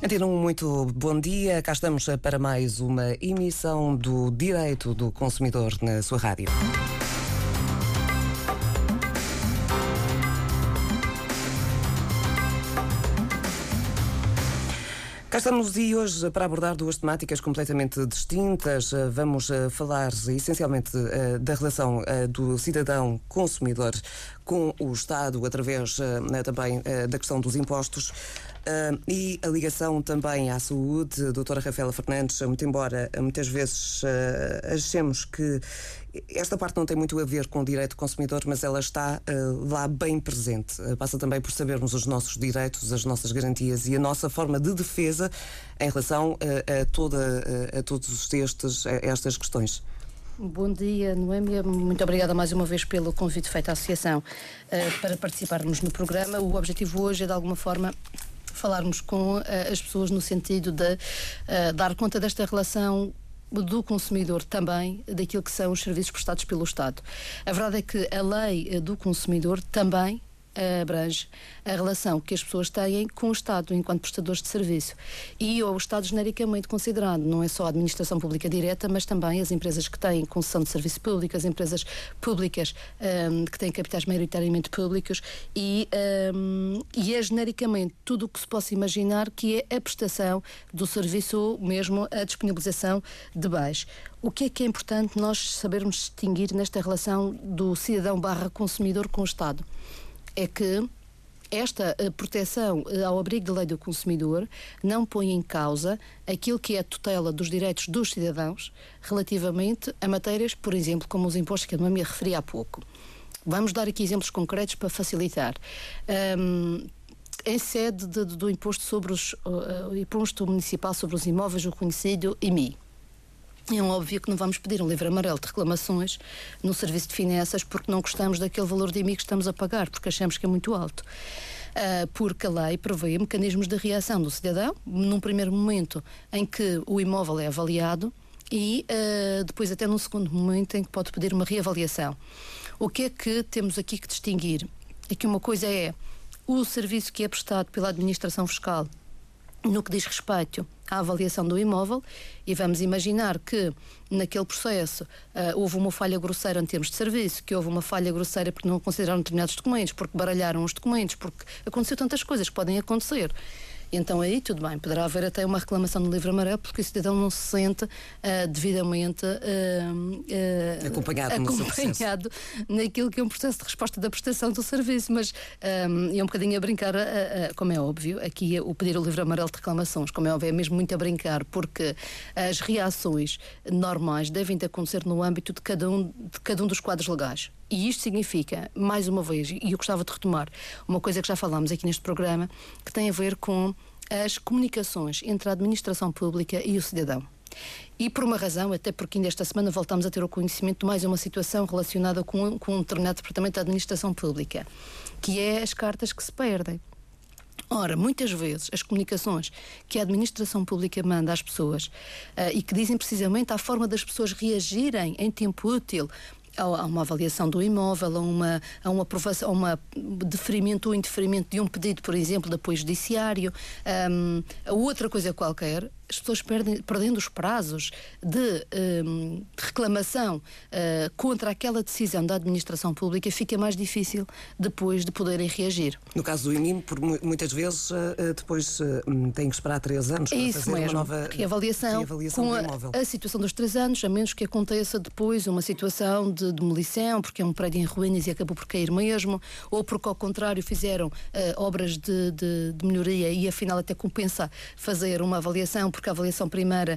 Antena muito bom dia. Cá estamos para mais uma emissão do Direito do Consumidor na sua rádio. Cá estamos e hoje para abordar duas temáticas completamente distintas. Vamos eh, falar essencialmente eh, da relação eh, do cidadão consumidor com o Estado através também da questão dos impostos. Uh, e a ligação também à saúde, doutora Rafaela Fernandes, muito embora muitas vezes uh, achemos que esta parte não tem muito a ver com o direito do consumidor, mas ela está uh, lá bem presente. passa também por sabermos os nossos direitos, as nossas garantias e a nossa forma de defesa em relação a, toda, a todos estes, a estas questões. Bom dia, Noémia. Muito obrigada mais uma vez pelo convite feito à Associação para participarmos no programa. O objetivo hoje é, de alguma forma, falarmos com uh, as pessoas no sentido de uh, dar conta desta relação do consumidor também daquilo que são os serviços prestados pelo Estado. A verdade é que a lei eh, do consumidor também abrange a relação que as pessoas têm com o Estado enquanto prestadores de serviço. E o Estado genericamente considerado não é só a administração pública direta, mas também as empresas que têm concessão de serviço público, as empresas públicas um, que têm capitais maioritariamente públicos e, um, e é genericamente tudo o que se possa imaginar que é a prestação do serviço ou mesmo a disponibilização de bens. O que é que é importante nós sabermos distinguir nesta relação do cidadão barra consumidor com o Estado? É que esta eh, proteção eh, ao abrigo da lei do consumidor não põe em causa aquilo que é a tutela dos direitos dos cidadãos relativamente a matérias, por exemplo, como os impostos que eu me referi há pouco. Vamos dar aqui exemplos concretos para facilitar. Um, em sede de, de, do imposto sobre os uh, imposto municipal sobre os imóveis, o conhecido IMI. É óbvio que não vamos pedir um livro amarelo de reclamações no serviço de finanças porque não gostamos daquele valor de IMI que estamos a pagar, porque achamos que é muito alto. Uh, porque a lei prevê mecanismos de reação do cidadão, num primeiro momento em que o imóvel é avaliado e uh, depois até num segundo momento em que pode pedir uma reavaliação. O que é que temos aqui que distinguir? É que uma coisa é o serviço que é prestado pela administração fiscal no que diz respeito à avaliação do imóvel e vamos imaginar que naquele processo uh, houve uma falha grosseira em termos de serviço, que houve uma falha grosseira porque não consideraram determinados documentos, porque baralharam os documentos, porque aconteceu tantas coisas que podem acontecer. Então aí tudo bem, poderá haver até uma reclamação no livro amarelo porque o cidadão não se sente uh, devidamente uh, acompanhado, acompanhado naquilo que é um processo de resposta da prestação do serviço, mas um, é um bocadinho a brincar, como é óbvio, aqui o pedir o livro amarelo de reclamações, como é óbvio, é mesmo muito a brincar, porque as reações normais devem de acontecer no âmbito de cada um, de cada um dos quadros legais. E isto significa, mais uma vez, e eu gostava de retomar uma coisa que já falámos aqui neste programa, que tem a ver com as comunicações entre a administração pública e o cidadão. E por uma razão, até porque ainda esta semana voltamos a ter o conhecimento de mais uma situação relacionada com, com um determinado departamento da administração pública, que é as cartas que se perdem. Ora, muitas vezes as comunicações que a administração pública manda às pessoas uh, e que dizem precisamente a forma das pessoas reagirem em tempo útil a uma avaliação do imóvel, a uma, a uma aprovação, a uma deferimento ou indeferimento de um pedido, por exemplo, de apoio judiciário, um, a outra coisa qualquer, as pessoas perdem, perdendo os prazos de, um, reclamação uh, contra aquela decisão da administração pública, fica mais difícil depois de poderem reagir. No caso do IMIM, por muitas vezes uh, depois uh, tem que esperar três anos para Isso fazer mesmo. uma nova reavaliação, reavaliação com a, a, situação dos três anos, a menos que aconteça depois uma situação de demolição, porque é um prédio em ruínas e acabou por cair mesmo, ou porque ao contrário fizeram obras de, de, de melhoria e afinal até compensa fazer uma avaliação porque a avaliação primeira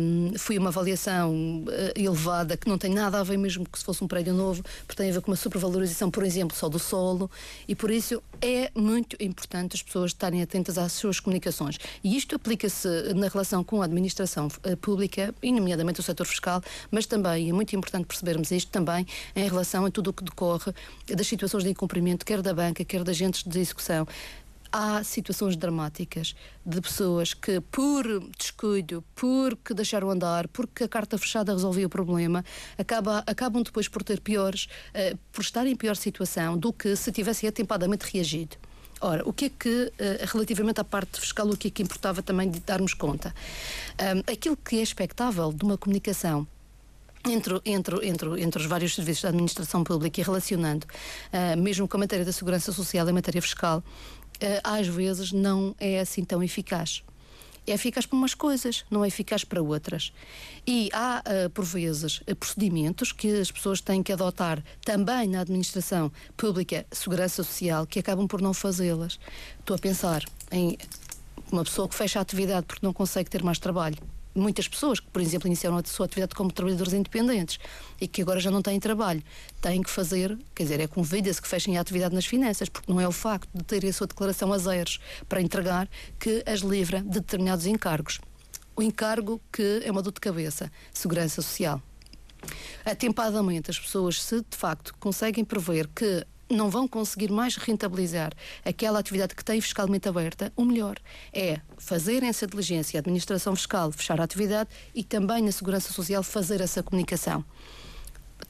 um, foi uma avaliação uh, elevada que não tem nada a ver mesmo que se fosse um prédio novo, porque tem a ver com uma supervalorização, por exemplo, só do solo, e por isso é muito importante as pessoas estarem atentas às suas comunicações. E isto aplica-se na relação com a administração uh, pública, e nomeadamente o setor fiscal, mas também é muito importante percebermos isto também em relação a tudo o que decorre das situações de incumprimento, quer da banca, quer de agentes de execução há situações dramáticas de pessoas que, por descuido, porque deixaram andar, porque a carta fechada resolvia o problema, acaba, acabam depois por ter piores, uh, por estar em pior situação do que se tivessem atempadamente reagido. Ora, o que é que, eh, relativamente à parte fiscal, o que é que importava também de darmos conta? Um, aquilo que é expectável de uma comunicação entre, entre, entre, entre os vários serviços da administração pública e relacionando, uh, mesmo com a matéria da segurança social e a matéria fiscal, às vezes não é assim tão eficaz é eficaz para umas coisas, não é eficaz para outras. E há, uh, por vezes, uh, procedimentos que as pessoas têm que adotar também na administração pública, segurança social, que acabam por não fazê-las. Estou a pensar em uma pessoa que fecha a atividade porque não consegue ter mais trabalho muitas pessoas que, por exemplo, iniciaram a sua atividade como trabalhadores independentes e que agora já não têm trabalho, têm que fazer, quer dizer, é convida-se que fechem a atividade nas finanças, porque não é o facto de terem a sua declaração a zeros para entregar que as livra de determinados encargos. O encargo que é uma dor de cabeça, segurança social. Atempadamente, as pessoas, se de facto conseguem prever que não vão conseguir mais rentabilizar aquela atividade que têm fiscalmente aberta, o melhor é fazer essa diligência, a administração fiscal fechar a atividade e também na segurança social fazer essa comunicação.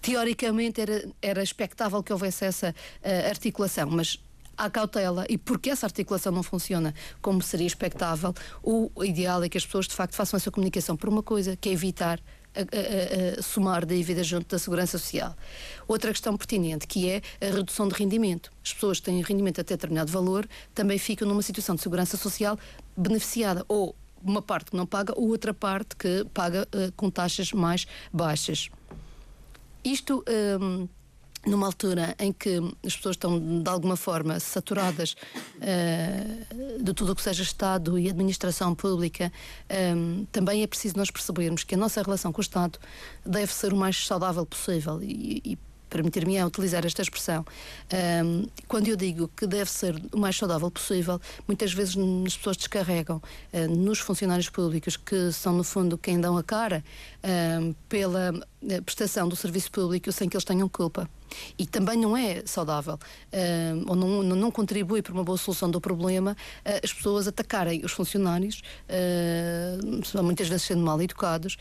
Teoricamente era, era expectável que houvesse essa uh, articulação, mas há cautela e porque essa articulação não funciona como seria expectável, o ideal é que as pessoas de facto façam essa comunicação por uma coisa, que é evitar a, a, a somar dívida junto da Segurança Social. Outra questão pertinente, que é a redução de rendimento. As pessoas que têm rendimento até determinado valor também ficam numa situação de Segurança Social beneficiada ou uma parte que não paga ou outra parte que paga uh, com taxas mais baixas. Isto. Um, numa altura em que as pessoas estão de alguma forma saturadas uh, de tudo o que seja Estado e administração pública, um, também é preciso nós percebermos que a nossa relação com o Estado deve ser o mais saudável possível. E, e permitir-me utilizar esta expressão, um, quando eu digo que deve ser o mais saudável possível, muitas vezes as pessoas descarregam uh, nos funcionários públicos, que são no fundo quem dão a cara um, pela eh, prestação do serviço público sem que eles tenham culpa. E também não é saudável, uh, ou não, não, contribui para uma boa solução do problema, uh, as pessoas atacarem os funcionários, uh, muitas vezes sendo mal educados,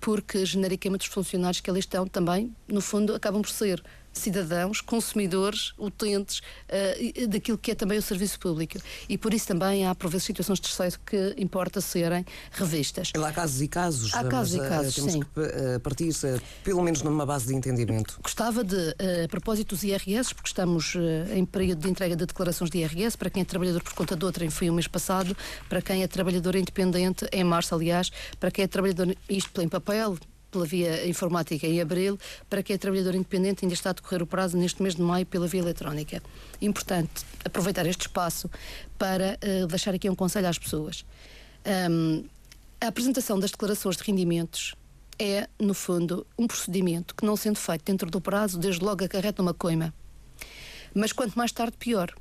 porque genericamente os funcionários que ali estão também, no fundo, acabam por ser cidadãos, consumidores, utentes uh, daquilo que é também o serviço público. E por isso também há, por vezes, situações de terceiro que importa serem revistas. Há casos e casos. Há casos e casos, temos sim. que partir pelo menos numa base de entendimento. Gostava de, a propósito dos IRS, porque estamos em período de entrega de declarações de IRS, para quem é trabalhador por conta de outra, foi o mês passado, para quem é trabalhador independente, em março, aliás, para quem é trabalhador, isto em papel, pela via informática em abril, para quem é trabalhador independente ainda está a decorrer o prazo neste mês de maio pela via eletrónica. Importante aproveitar este espaço para uh, deixar aqui um conselho às pessoas. Um, a apresentação das declarações de rendimentos é, no fundo, um procedimento que, não sendo feito dentro do prazo, desde logo acarreta uma coima. Mas quanto mais tarde, pior.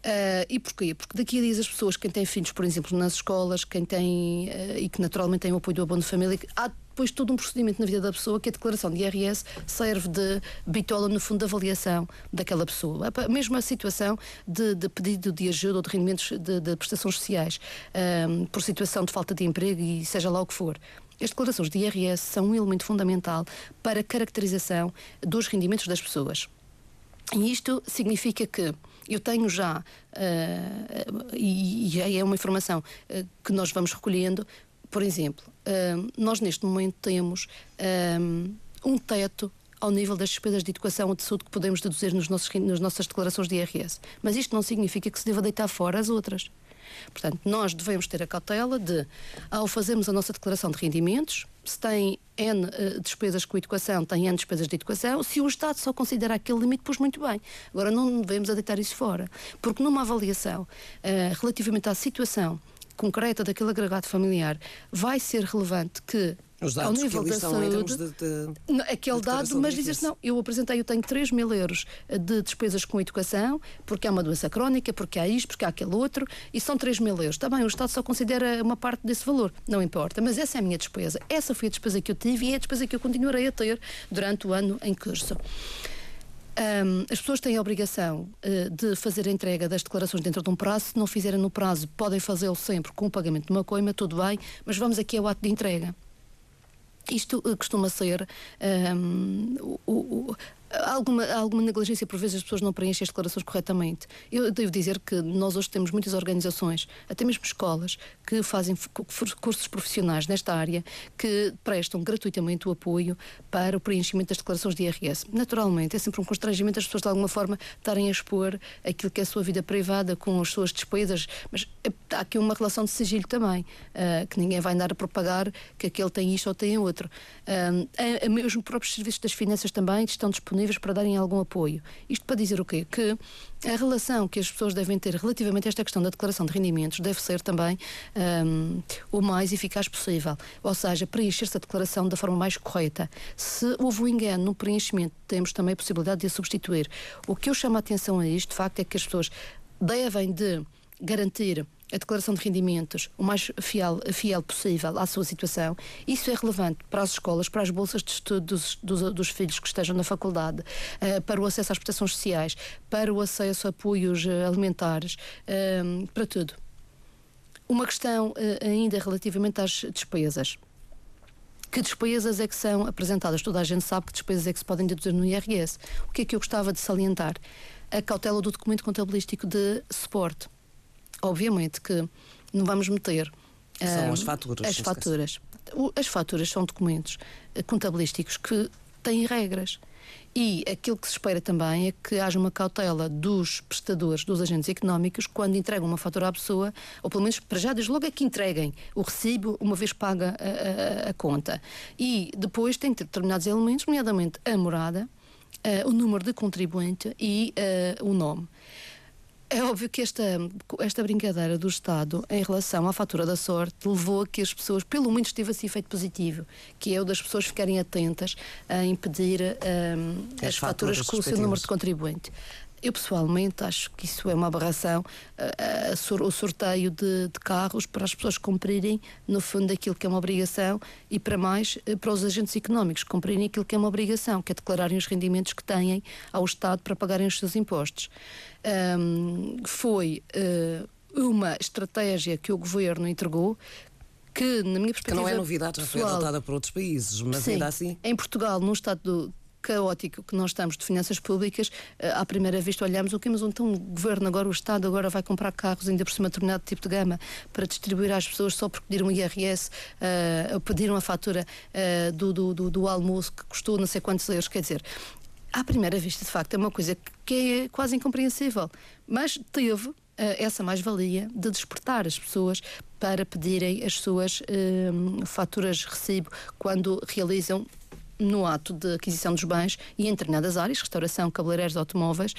Uh, e porquê? Porque daqui a dias as pessoas, quem tem filhos, por exemplo, nas escolas, quem tem uh, e que naturalmente tem o apoio do abono de família, há depois todo um procedimento na vida da pessoa que a declaração de IRS serve de bitola, no fundo, de avaliação daquela pessoa. Mesmo a situação de, de pedido de ajuda ou de rendimentos de, de prestações sociais um, por situação de falta de emprego e seja lá o que for. As declarações de IRS são um elemento fundamental para a caracterização dos rendimentos das pessoas. E isto significa que eu tenho já, uh, e, e é uma informação uh, que nós vamos recolhendo, por exemplo, uh, nós neste momento temos um teto ao nível das despesas de educação ou de saúde que podemos deduzir nos nossos, nas nossas declarações de IRS. Mas isto não significa que se deva deitar fora as outras. Portanto, nós devemos ter a cautela de, ao fazermos a nossa declaração de rendimentos, se tem N uh, despesas com educação, tem N despesas de educação. Se o Estado só considera aquele limite, pois muito bem. Agora, não devemos deitar isso fora. Porque numa avaliação uh, relativamente à situação concreta daquele agregado familiar, vai ser relevante que os dados ao nível da saúde, de, de, aquele dado, mas dizes não, eu apresentei, eu tenho 3 mil euros de despesas com educação, porque há uma doença crónica, porque há isto, porque há aquele outro, e são 3 mil euros. Também o Estado só considera uma parte desse valor, não importa, mas essa é a minha despesa. Essa foi a despesa que eu tive e é a despesa que eu continuarei a ter durante o ano em curso. Um, as pessoas têm a obrigação uh, de fazer a entrega das declarações dentro de um prazo. Se não fizerem no prazo, podem fazê-lo sempre com o pagamento de uma coima, tudo bem, mas vamos aqui ao ato de entrega. Isto uh, costuma ser um, o, o, alguma, alguma negligência, por vezes as pessoas não preenchem as declarações corretamente. Eu devo dizer que nós hoje temos muitas organizações, até mesmo escolas, que fazem cursos profissionais nesta área, que prestam gratuitamente o apoio para o preenchimento das declarações de IRS. Naturalmente, é sempre um constrangimento as pessoas de alguma forma estarem a expor aquilo que é a sua vida privada com as suas despesas, mas há aqui uma relação de sigilo também, uh, que ninguém vai andar a propagar que aquele tem isto ou tem outro. Uh, os próprios serviços das finanças também estão disponíveis para darem algum apoio. Isto para dizer o quê? Que a relação que as pessoas devem ter relativamente a esta questão da declaração de rendimentos deve ser também um, o mais eficaz possível. Ou seja, preencher-se a declaração da forma mais correta. Se houve um engano no preenchimento, temos também a possibilidade de a substituir. O que eu chamo a atenção a isto, de facto, é que as pessoas devem de garantir a declaração de rendimentos o mais fiel, fiel possível à sua situação. Isso é relevante para as escolas, para as bolsas de estudo dos, dos, dos filhos que estejam na faculdade, uh, para o acesso às prestações sociais, para o acesso a apoios uh, alimentares, uh, para tudo. Uma questão ainda relativamente às despesas. Que despesas é que são apresentadas? Toda a gente sabe que despesas é que se podem deduzir no IRS. O que é que eu gostava de salientar? A cautela do documento contabilístico de suporte obviamente que não vamos meter. São uh, as faturas. As faturas. As faturas são documentos eh, contabilísticos que têm regras. E aquilo que se espera também é que haja uma cautela dos prestadores, dos agentes económicos, quando entregam uma fatura à pessoa, ou pelo menos para já, desde logo é que entreguem o recibo uma vez paga a, a, a conta. E depois tem que ter determinados elementos, nomeadamente a morada, uh, o número de contribuinte e uh, o nome. É óbvio que esta, esta brincadeira do Estado em relação à fatura da sorte levou a que as pessoas, pelo menos tivesse efeito positivo, que é o das pessoas ficarem atentas a impedir um, as, as, faturas, faturas com o seu número de contribuinte. Eu pessoalmente acho que isso é uma aberração, uh, uh, o sorteio de, de, carros para as pessoas cumprirem, no fundo, aquilo que é uma obrigação e para mais, uh, para os agentes económicos cumprirem aquilo que é uma obrigação, que é declararem os rendimentos que têm ao Estado para pagarem os seus impostos. Um, foi uma estratégia que o governo entregou que, na minha perspectiva. Que não é novidade, já foi adotada por outros países, mas sim, ainda assim. Em Portugal, num estado caótico que nós estamos de finanças públicas, eh, à primeira vista olhamos o que, mas então o governo agora, o Estado agora vai comprar carros ainda por cima de determinado tipo de gama para distribuir às pessoas só porque pediram um IRS, uh, pediram a fatura uh, do, do, do, do almoço que custou não sei quantos euros, quer dizer, à primeira vista, de facto, é uma coisa que é quase incompreensível, mas teve essa mais-valia de despertar as pessoas para pedirem as suas faturas recibo quando realizam no ato de aquisição dos bens e em determinadas áreas, restauração, cabeleireiros, automóveis.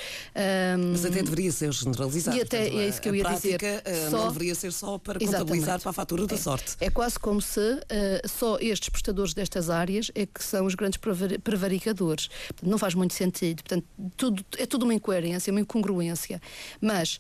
Um, Mas até deveria ser generalizado. E até é isso que eu ia prática, dizer. Eh, só, não deveria ser só para exatamente. contabilizar para a fatura da é, sorte. É quase como se uh, só estes prestadores destas áreas é que são os grandes prevaricadores. Não faz muito sentido. Portanto, tudo, é tudo uma incoerência, uma incongruência. Mas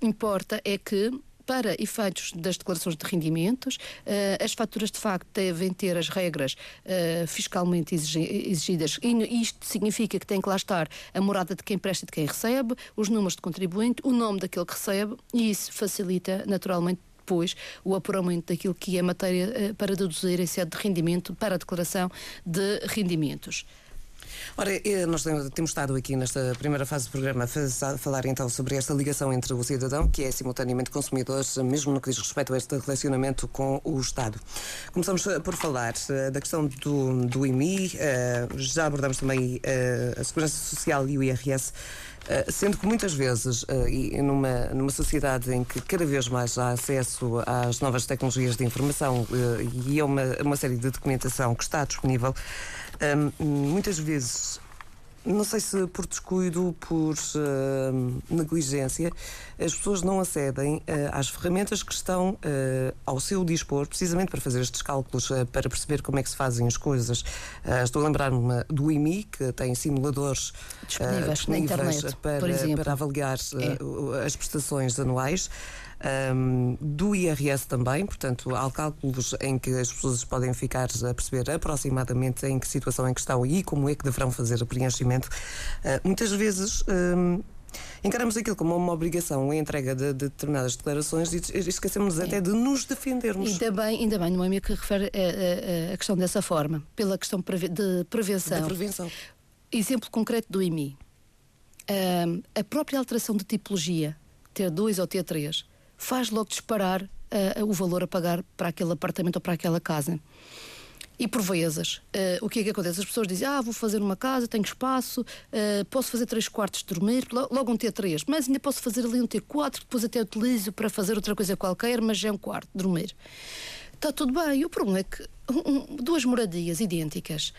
importa é que para efeitos das declarações de rendimentos, uh, as faturas de facto devem ter as regras uh, fiscalmente exigidas e isto significa que tem que lá estar a morada de quem presta e de quem recebe, os números de contribuinte, o nome daquele que recebe e isso facilita naturalmente depois o apuramento daquilo que é matéria uh, para deduzir em sede de rendimento para a declaração de rendimentos. Ora, eh, nós temos estado aqui nesta primeira fase do programa a falar então sobre esta ligação entre o cidadão, que é simultaneamente consumidor, mesmo no que diz respeito a este relacionamento com o Estado. Começamos eh, por falar eh, da questão do, do IMI, já abordamos também a Segurança Social e o IRS. sendo que muitas vezes, e numa, numa sociedade em que cada vez mais há acesso às novas tecnologias de informação e a uma, uma série de documentação que está disponível, muitas vezes não sei se por descuido, por uh, negligência, as pessoas não acedem uh, às ferramentas que estão uh, ao seu dispor, precisamente para fazer estes cálculos, para perceber como é que se fazem as coisas. estou a lembrar-me do IMI, que tem simuladores disponíveis, disponíveis para, para, avaliar é. as prestações anuais um, do IRS também, portanto, há cálculos em que as pessoas podem ficar a perceber aproximadamente em que situação em que estão e como é que deverão fazer o preenchimento. Uh, muitas vezes. Um, encaramos aquilo como uma obrigação, a entrega de, de determinadas declarações e esquecemos até de nos defendermos. Ainda bem, ainda bem, não é que refere a, a, a, questão dessa forma, pela questão de prevenção. Da prevenção exemplo concreto do IMI. Uh, a própria alteração de tipologia, T2 ou T3, faz logo disparar uh, o valor a pagar para aquele apartamento ou para aquela casa. E por vezes, uh, o que é que acontece? As pessoas dizem, ah, vou fazer uma casa, tenho espaço, uh, posso fazer três quartos de dormir, logo um T3, mas ainda posso fazer ali um T4, que depois até utilizo para fazer outra coisa qualquer, mas já é um quarto dormir. Está tudo bem. E o problema é que um, duas moradias idênticas,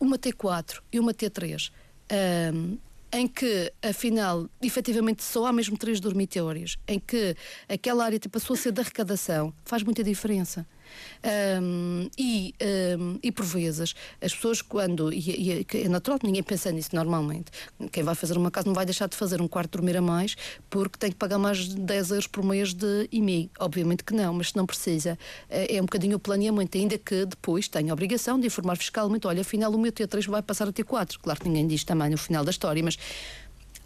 uma T4 e uma T3, um, em que, afinal, efetivamente só há mesmo três dormitórios, em que aquela área passou a ser de arrecadação, faz muita diferença. Um, e, um, e por vezes as pessoas quando e, e, é natural que ninguém pensa nisso normalmente. Quem vai fazer uma casa não vai deixar de fazer um quarto de dormir a mais porque tem que pagar mais de 10 euros por mês de IMI obviamente que não, mas se não precisa é, é um bocadinho o planeamento ainda que depois tenha a obrigação de informar fiscalmente olha afinal o meu T3 vai passar a T4 claro que ninguém diz também no final da história mas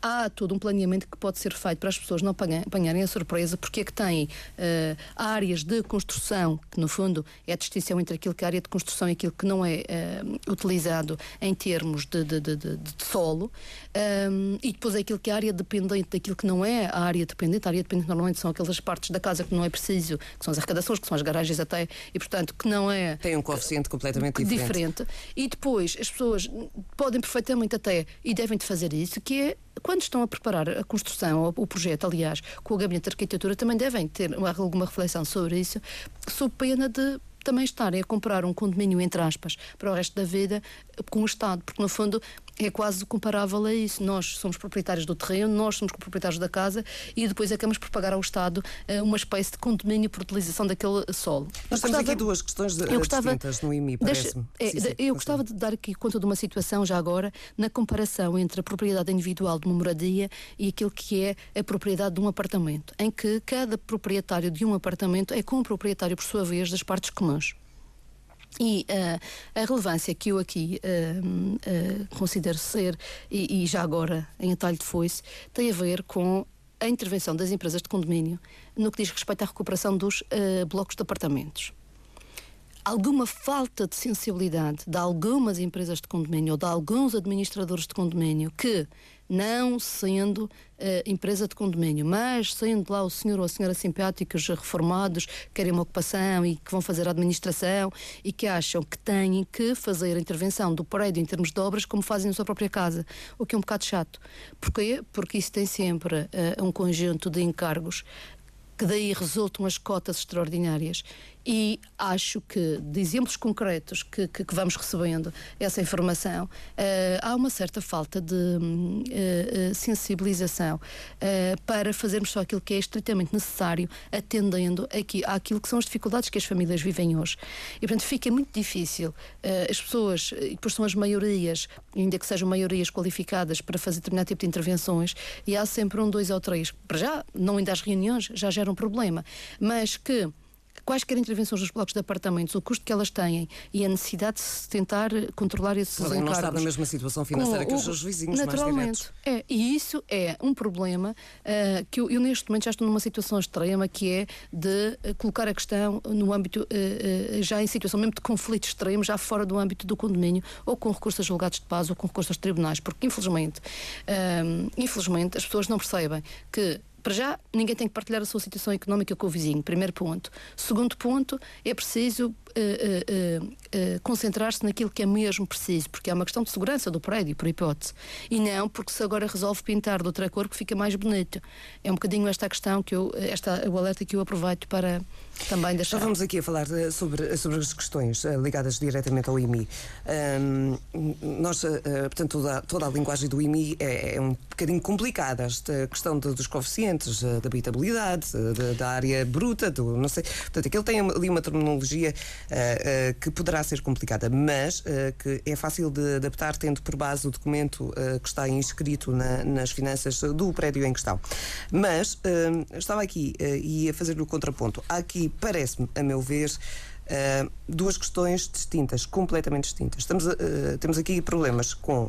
há todo um planeamento que pode ser feito para as pessoas não apanharem a surpresa, porque é que têm uh, áreas de construção, que no fundo é a distinção entre aquilo que é área de construção e aquilo que não é uh, utilizado em termos de, de, de, de solo, um, e depois é aquilo que é área dependente daquilo que não é a área dependente. A área dependente normalmente são aquelas partes da casa que não é preciso, que são as arrecadações, que são as garagens até, e portanto que não é. Tem um coeficiente completamente diferente. diferente. E depois as pessoas podem perfeitamente até, e devem de fazer isso, que é quando estão a preparar a construção, o projeto, aliás, com o Gabinete de Arquitetura, também devem ter alguma reflexão sobre isso, sob pena de também estarem a comprar um condomínio, entre aspas, para o resto da vida com o Estado, porque no fundo é quase comparável a isso. Nós somos proprietários do terreno, nós somos proprietários da casa e depois acabamos por pagar ao Estado uh, uma espécie de condomínio por utilização daquele solo. Nós temos aqui duas questões de, eu gostava, distintas no IMI, parece-me. É, eu gostava de dar aqui conta de uma situação já agora na comparação entre a propriedade individual de uma moradia e aquilo que é a propriedade de um apartamento, em que cada proprietário de um apartamento é com o proprietário, por sua vez, das partes comuns. E uh, a relevância que eu aqui uh, uh, considero ser, e, e, já agora em atalho de foice, tem a ver com a intervenção das empresas de condomínio no que diz respeito à recuperação dos blocos de apartamentos. Alguma falta de sensibilidade de algumas empresas de condomínio ou de alguns administradores de condomínio que não sendo uh, empresa de condomínio, mas sendo lá o senhor ou a senhora simpáticos reformados, que querem uma ocupação e que vão fazer a administração e que acham que têm que fazer a intervenção do prédio em termos de obras como fazem na sua própria casa, o que é um bocado chato. Porquê? Porque isso tem sempre uh, um conjunto de encargos que daí resultam as cotas extraordinárias e acho que de exemplos concretos que, que, que vamos recebendo essa informação, uh, há uma certa falta de uh, sensibilização uh, para fazermos só aquilo que é estritamente necessário, atendendo aqui, àquilo que são as dificuldades que as famílias vivem hoje. E, portanto, fica muito difícil as pessoas, e depois são as maiorias, ainda que sejam maiorias qualificadas para fazer determinado tipo de intervenções, e há sempre um, dois ou três, para já, não ainda às reuniões, já gera um problema, mas que quaisquer intervenções nos blocos de apartamentos, o custo que elas têm e a necessidade de se tentar controlar esses Podem encargos. não estar na mesma situação financeira que os seus vizinhos naturalmente, mais É, e isso é um problema uh, que eu, eu, neste momento já estou numa situação extrema que é de uh, colocar a questão no âmbito, uh, já em situação mesmo de conflito extremo, já fora do âmbito do condomínio, ou com recursos a julgados de paz ou com recursos aos tribunais, porque infelizmente, infelizmente as pessoas não percebem que para já, ninguém tem que partilhar a sua situação económica com o vizinho, primeiro ponto. Segundo ponto, é preciso uh, uh, uh, concentrar-se naquilo que é mesmo preciso, porque é uma questão de segurança do prédio, por hipótese. E não porque se agora resolve pintar de outra cor que fica mais bonito. É um bocadinho esta questão, que eu, esta, o alerta que eu aproveito para também deixar. Estávamos aqui a falar sobre, sobre as questões ligadas diretamente ao IMI. Um, nós, portanto, toda, toda, a linguagem do IMI é, é um bocadinho complicada. Esta questão de, dos coeficientes uh, da habitabilidade, uh, da, área bruta, do não sei. Portanto, aquilo tem ali uma terminologia uh, que poderá ser complicada, mas que é fácil de adaptar, tendo por base o documento que está inscrito na, nas finanças do prédio em questão. Mas estava aqui e a fazer o contraponto. Aqui, parece-me, a meu ver, Uh, duas questões distintas, completamente distintas. Estamos, uh, temos aqui problemas com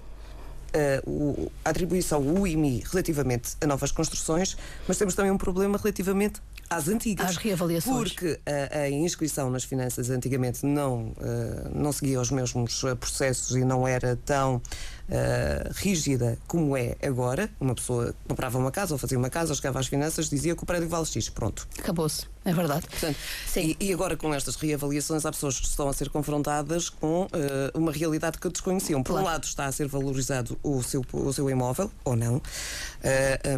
uh, a atribuição, o IMI, relativamente a novas construções, mas temos também um problema relativamente às antigas. Às reavaliações. Porque a, a inscrição nas finanças antigamente não, uh, não seguia os mesmos processos e não era tão uh, rígida como é agora. Uma pessoa comprava uma casa ou fazia uma casa, chegava às finanças, dizia que o prédio vale X. Pronto. Acabou-se. É verdade. Portanto, e, e, agora com estas reavaliações há pessoas que estão a ser confrontadas com uh, uma realidade que desconheciam. Por claro. um lado está a ser valorizado o seu, o seu imóvel, ou não, uh,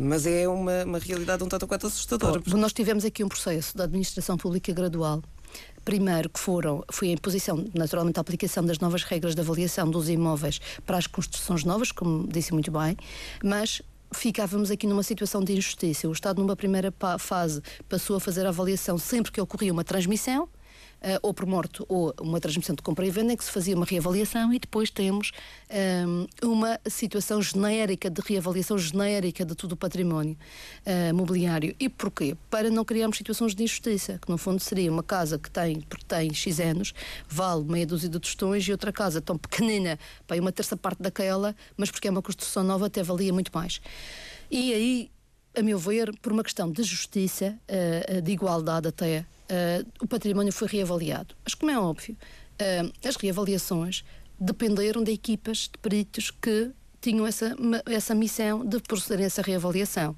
mas é uma, uma realidade um tanto quanto assustadora. Bom, nós tivemos aqui um processo da administração pública gradual primeiro que foram foi a imposição, naturalmente a aplicação das novas regras de avaliação dos imóveis para as construções novas, como disse muito bem, mas ficávamos aqui numa situação de injustiça. O Estado, numa primeira fase, passou a fazer a avaliação sempre que ocorria uma transmissão uh, ou por morte ou uma transmissão de compra e venda, em que se fazia uma reavaliação e depois temos um, ehm, uma situação genérica de reavaliação genérica de todo o património uh, mobiliário. E porquê? Para não criarmos situações de injustiça, que no fundo seria uma casa que tem, porque tem X anos, vale meia dúzia de tostões e outra casa tão pequenina, para uma terça parte daquela, mas porque é uma construção nova até valia muito mais. E aí a meu ver, por uma questão de justiça, de igualdade até, uh, o património foi reavaliado. Mas, como é óbvio, uh, as reavaliações dependeram de equipas de peritos que tinham essa, essa missão de proceder a essa reavaliação.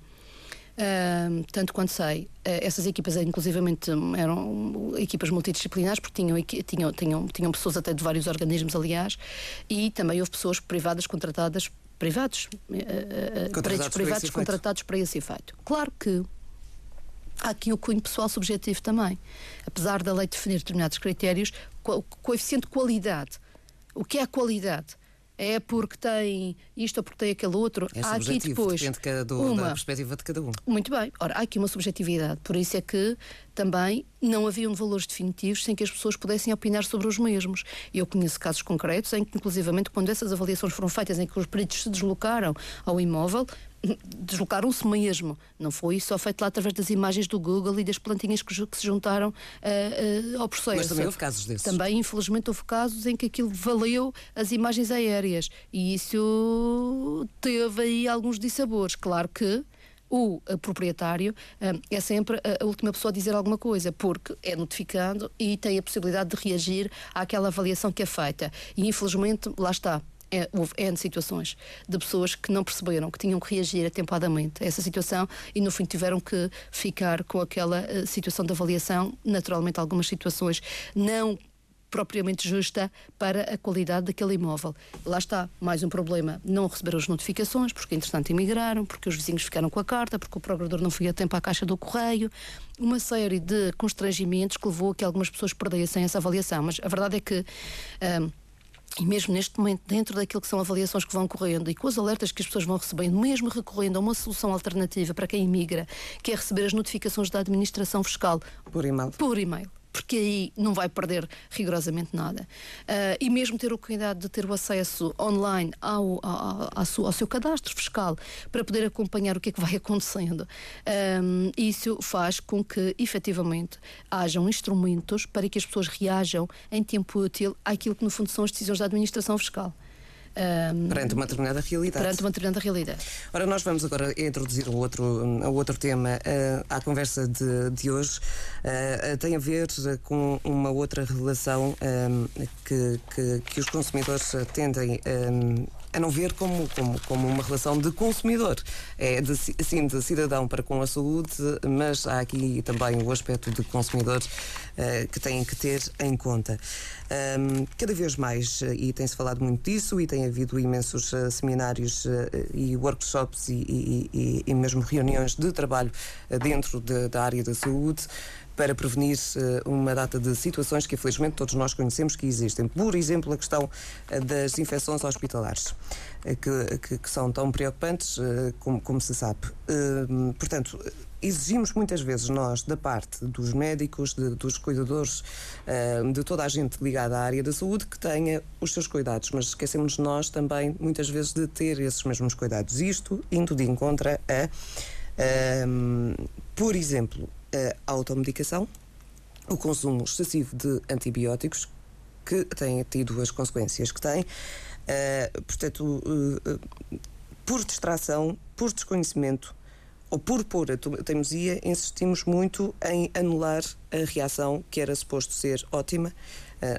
Uh, tanto quanto sei, uh, essas equipas inclusivamente eram equipas multidisciplinares porque tinham, tinham, tinham, tinham pessoas até de vários organismos, aliás, e também houve pessoas privadas contratadas privados, uh, peritos privados para contratados para esse efeito. Claro que há aqui o cunho pessoal subjetivo também. Apesar da lei definir determinados critérios, co coeficiente de qualidade. O que é a qualidade? é porque tem isto ou porque tem aquele outro. É há aqui depois depende do, uma... da perspectiva de cada um. Muito bem. Ora, há aqui uma subjetividade. Por isso é que também não haviam valores definitivos sem que as pessoas pudessem opinar sobre os mesmos. Eu conheço casos concretos em que, inclusivamente, quando essas avaliações foram feitas, em que os peritos se deslocaram ao imóvel, deslocaram-se mesmo. Não foi só feito lá através das imagens do Google e das plantinhas que, se juntaram uh, uh, ao processo. Mas também houve casos desses. Também, infelizmente, houve casos em que aquilo valeu as imagens aéreas. E isso teve aí alguns dissabores. Claro que o proprietário uh, é sempre a, última pessoa a dizer alguma coisa, porque é notificado e tem a possibilidade de reagir àquela avaliação que é feita. E infelizmente, lá está, é, houve N situações de pessoas que não perceberam, que tinham que reagir atempadamente a essa situação e no fim tiveram que ficar com aquela uh, situação de avaliação, naturalmente algumas situações não propriamente justa para a qualidade daquele imóvel. Lá está, mais um problema. Não receberam as notificações, porque entretanto emigraram, porque os vizinhos ficaram com a carta, porque o procurador não foi a tempo à caixa do correio. Uma série de constrangimentos que levou a que algumas pessoas perdessem essa avaliação. Mas a verdade é que. Um, e mesmo neste momento, dentro daquilo que são avaliações que vão correndo e com os alertas que as pessoas vão recebendo, mesmo recorrendo a uma solução alternativa para quem imigra, que é receber as notificações da administração fiscal por e-mail. Por e-mail porque aí não vai perder rigorosamente nada. Uh, e mesmo ter o cuidado de ter o acesso online ao, ao, ao, ao, seu cadastro fiscal para poder acompanhar o que é que vai acontecendo. Um, isso faz com que, efetivamente, hajam instrumentos para que as pessoas reajam em tempo útil àquilo que, no fundo, são as decisões da administração fiscal. Um, perante uma determinada realidade. Perante uma determinada realidade. Ora, nós vamos agora introduzir o outro, o outro tema uh, à conversa de, de hoje. Uh, tem a ver com uma outra relação um, que, que, que, os consumidores tendem um, a não ver como, como, como uma relação de consumidor. É de, de cidadão para com a saúde, mas há aqui também o aspecto de consumidor uh, que têm que ter em conta. Um, cada vez mais, eh, e tem-se falado muito disso, e tem havido imensos uh, seminários uh, e workshops e, e, e, e, mesmo reuniões de trabalho dentro de, da área da saúde para prevenir uh, uma data de situações que, infelizmente, todos nós conhecemos que existem. Por exemplo, a questão uh, das infecções hospitalares, uh, que, que, que, são tão preocupantes, como, como, se sabe. portanto, exigimos muitas vezes nós, da parte dos médicos, de, dos cuidadores, de toda a gente ligada à área da saúde, que tenha os seus cuidados, mas esquecemos nós também, muitas vezes, de ter esses mesmos cuidados. Isto indo de encontro a, por exemplo, a automedicação, o consumo excessivo de antibióticos, que tem tido as consequências que tem, Uh, portanto, uh, por distração, por desconhecimento ou por pôr a teimosia, insistimos muito em anular a reação que era suposto ser ótima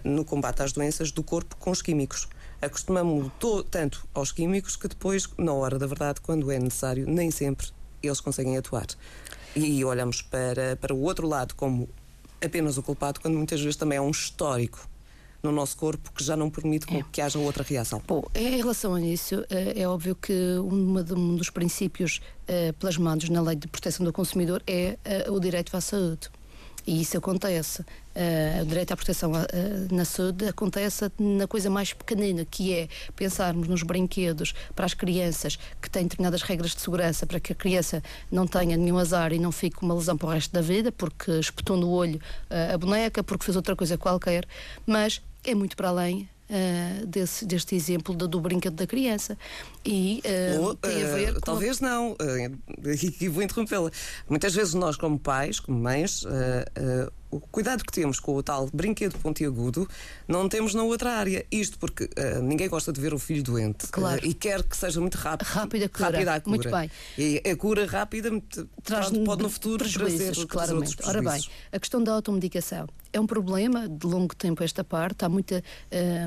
no combate às doenças do corpo com os químicos acostumamos tanto aos químicos que depois, na hora da verdade, quando é necessário, nem sempre eles conseguem atuar. E olhamos para, para o outro lado como apenas o culpado, quando muitas vezes também é um histórico no nosso corpo que já não permite é. que haja outra reação. Bom, em relação a isso, é, é óbvio que um dos princípios eh, plasmados na Lei de Proteção do Consumidor é eh, o direito à saúde. E isso acontece. Uh, o direito à proteção uh, na saúde acontece na coisa mais pequenina, que é pensarmos nos brinquedos para as crianças que têm determinadas regras de segurança para que a criança não tenha nenhum azar e não fique com uma lesão para o resto da vida, porque espetou no olho uh, a boneca, porque fez outra coisa qualquer, mas é muito para além uh, desse, deste exemplo do, do, brinquedo da criança. E uh, Ou, tem a ver com. Talvez não, e vou interrompê-la. Muitas vezes nós, como pais, como mães, o cuidado que temos com o tal brinquedo pontiagudo não temos na outra área. Isto porque uh, ninguém gosta de ver o filho doente claro. uh, e quer que seja muito rápido. Rápida cura. Rápida a cura. Muito bem. E a cura rápida traz pode no futuro prejuízos, claramente. Ora bem, a questão da automedicação é um problema de longo tempo esta parte. Há muita,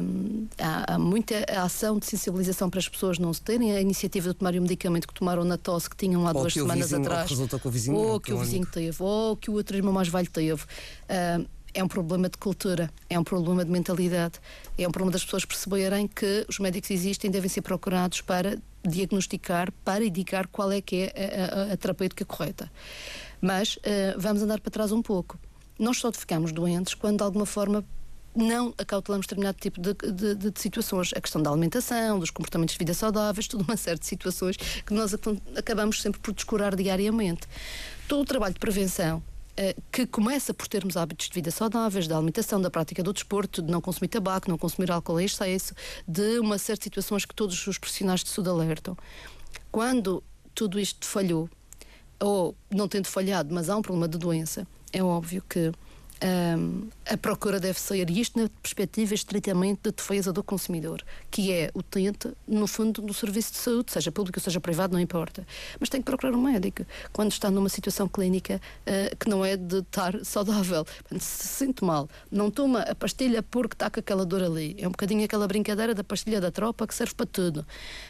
hum, há, há, muita ação de sensibilização para as pessoas não se terem a iniciativa de tomar o medicamento que tomaram na tosse que tinham há ou duas semanas vizinho, atrás. Ou que, o vizinho, ou que o vizinho teve, ou que o outro irmão mais velho teve. Uh, é um problema de cultura, é um problema de mentalidade, é um problema das pessoas perceberem que os médicos existem e devem ser procurados para diagnosticar, para indicar qual é que é a, a, a terapêutica correta. Mas uh, vamos andar para trás um pouco. Nós só ficamos doentes quando de alguma forma não acautelamos determinado tipo de, de, de, situações. A questão da alimentação, dos comportamentos de vida saudáveis, toda uma série de situações que nós acabamos sempre por descurar diariamente. Todo o trabalho de prevenção eh, que começa por termos hábitos de vida saudáveis, da alimentação, da prática do desporto, de não consumir tabaco, não consumir álcool em excesso, de uma série de situações que todos os profissionais de saúde alertam. Quando tudo isto falhou, ou não tendo falhado, mas há um problema de doença, é óbvio que um, a procura deve ser, e isto na perspectiva estritamente de defesa do consumidor, que é utente, no fundo, do serviço de saúde, seja público ou seja privado, não importa. Mas tem que procurar um médico quando está numa situação clínica uh, que não é de estar saudável. se sente mal, não toma a pastilha porque está com aquela dor ali. É um bocadinho aquela brincadeira da pastilha da tropa que serve para tudo.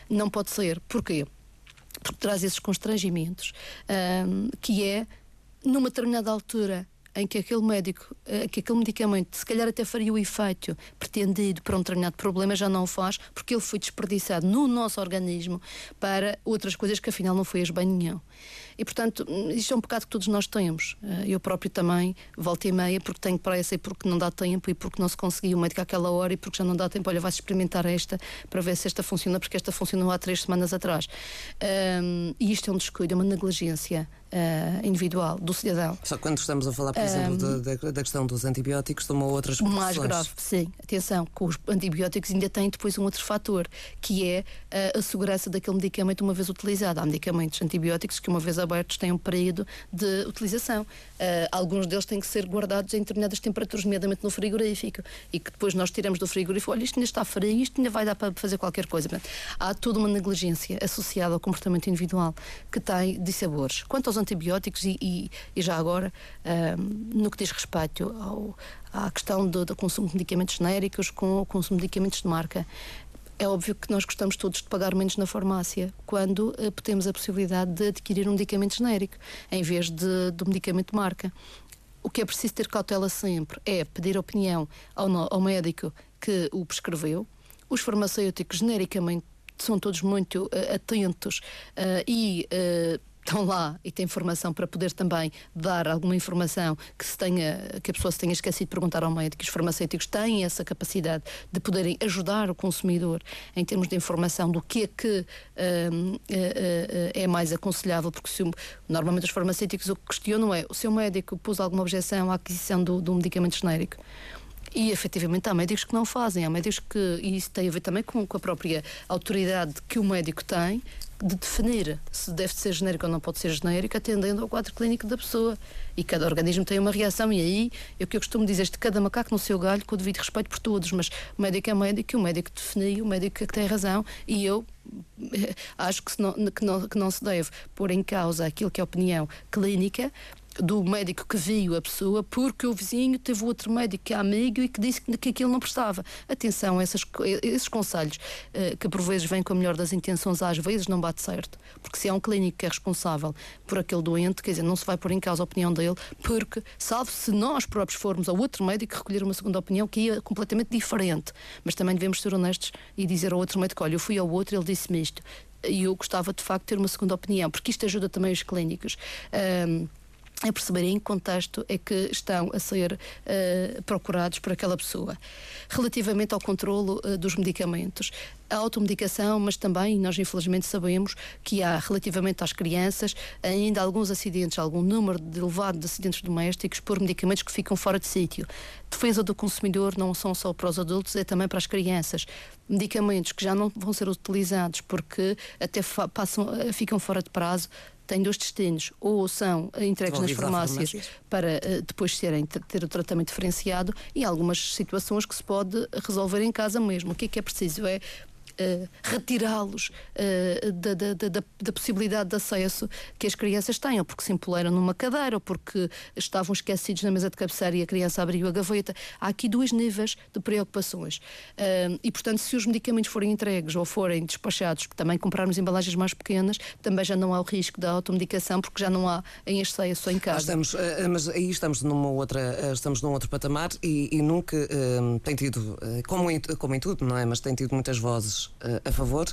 Não pode ser. Porquê? Porque traz esses constrangimentos, um, que é, numa determinada altura, em que aquele médico, eh, que aquele medicamento, se calhar até faria o efeito pretendido para um determinado problema, já não o faz, porque ele foi desperdiçado no nosso organismo para outras coisas que afinal não foi bem nenhum. E, portanto, isto é um pecado que todos nós temos. Eh, eu próprio também, volta e meia, porque tenho pressa e porque não dá tempo e porque não se conseguiu o médico àquela hora e porque já não dá tempo. Olha, vai-se experimentar esta para ver se esta funciona, porque esta funcionou há três semanas atrás. Um, e isto é um descuido, é uma negligência uh, individual do cidadão. Só quando estamos a falar, por exemplo, um, da, da, questão dos antibióticos, toma outras Mais grave, sim. Atenção, com os antibióticos ainda tem depois um outro fator, que é uh, a segurança daquele medicamento uma vez utilizado. Há medicamentos antibióticos que uma vez abertos têm um período de utilização. Uh, alguns deles têm que ser guardados em determinadas temperaturas, nomeadamente no frigorífico, e que depois nós tiramos do frigorífico, olha, isto ainda está frio, isto ainda vai dar para fazer qualquer coisa. Portanto, há toda uma negligência associada ao comportamento individual que tem dissabores. Quanto aos antibióticos, e, e, e já agora, no que diz respeito ao, à questão do, do consumo de medicamentos genéricos com o consumo de medicamentos de marca, é óbvio que nós gostamos todos de pagar menos na farmácia quando uh, temos a possibilidade de adquirir um medicamento genérico em vez de, do medicamento de marca. O que é preciso ter cautela sempre é pedir opinião ao, ao médico que o prescreveu. Os farmacêuticos genericamente são todos muito uh, atentos uh, e uh, estão lá e têm informação para poder também dar alguma informação que se tenha que a pessoa se tenha esquecido de perguntar ao médico. Os farmacêuticos têm essa capacidade de poderem ajudar o consumidor em termos de informação do que é que um, é, é mais aconselhável, porque se, normalmente os farmacêuticos o que questionam é o seu médico pôs alguma objeção à aquisição do, do medicamento genérico E efetivamente há médicos que não fazem, há médicos que, e isso tem a ver também com, com a própria autoridade que o médico tem de definir se deve ser genérico ou não pode ser genérico, atendendo ao quadro clínico da pessoa. E cada organismo tem uma reação, e aí é o que eu costumo dizer: de cada macaco no seu galho, com o devido respeito por todos. Mas o médico é médico, e o médico define, o médico é que tem razão, e eu eh, acho que, não, que, não, que não se deve pôr em causa aquilo que é opinião clínica do médico que viu a pessoa porque o vizinho teve outro médico que é amigo e que disse que, que aquilo não prestava. Atenção, essas, esses conselhos uh, que por vezes vêm com a melhor das intenções, às vezes não bate certo. Porque se é um clínico que é responsável por aquele doente, quer dizer, não se vai pôr em causa a opinião dele, porque, salvo se nós próprios formos ao outro médico recolher uma segunda opinião que ia completamente diferente. Mas também devemos ser honestos e dizer ao outro médico: olha, eu fui ao outro, ele disse-me isto. E eu gostava de facto de ter uma segunda opinião, porque isto ajuda também os clínicos. Um, a perceber em que contexto é que estão a ser uh, procurados por aquela pessoa. Relativamente ao controlo uh, dos medicamentos, a automedicação, mas também nós infelizmente sabemos que há relativamente às crianças ainda alguns acidentes, algum número de elevado de acidentes domésticos por medicamentos que ficam fora de sítio. Defesa do consumidor não são só para os adultos, é também para as crianças. Medicamentos que já não vão ser utilizados porque até passam, eh, ficam fora de prazo, têm dois destinos, ou são entregues nas farmácias, farmácias, para uh, depois serem, ter o tratamento diferenciado e algumas situações que se pode resolver em casa mesmo. O que é que é preciso? É uh, retirá-los uh, da, da, da, da, possibilidade de acesso que as crianças tenham, porque se empoleiram numa cadeira ou porque estavam esquecidos na mesa de cabeceira e a criança abriu a gaveta. Há aqui dois níveis de preocupações. Uh, e, portanto, se os medicamentos forem entregues ou forem despachados, que também comprarmos embalagens mais pequenas, também já não há o risco da automedicação, porque já não há em excesso em casa. Estamos, mas aí estamos numa outra, estamos num outro patamar e, e nunca tem tido, como em, como em tudo, não é? Mas tem tido muitas vozes uh, a favor,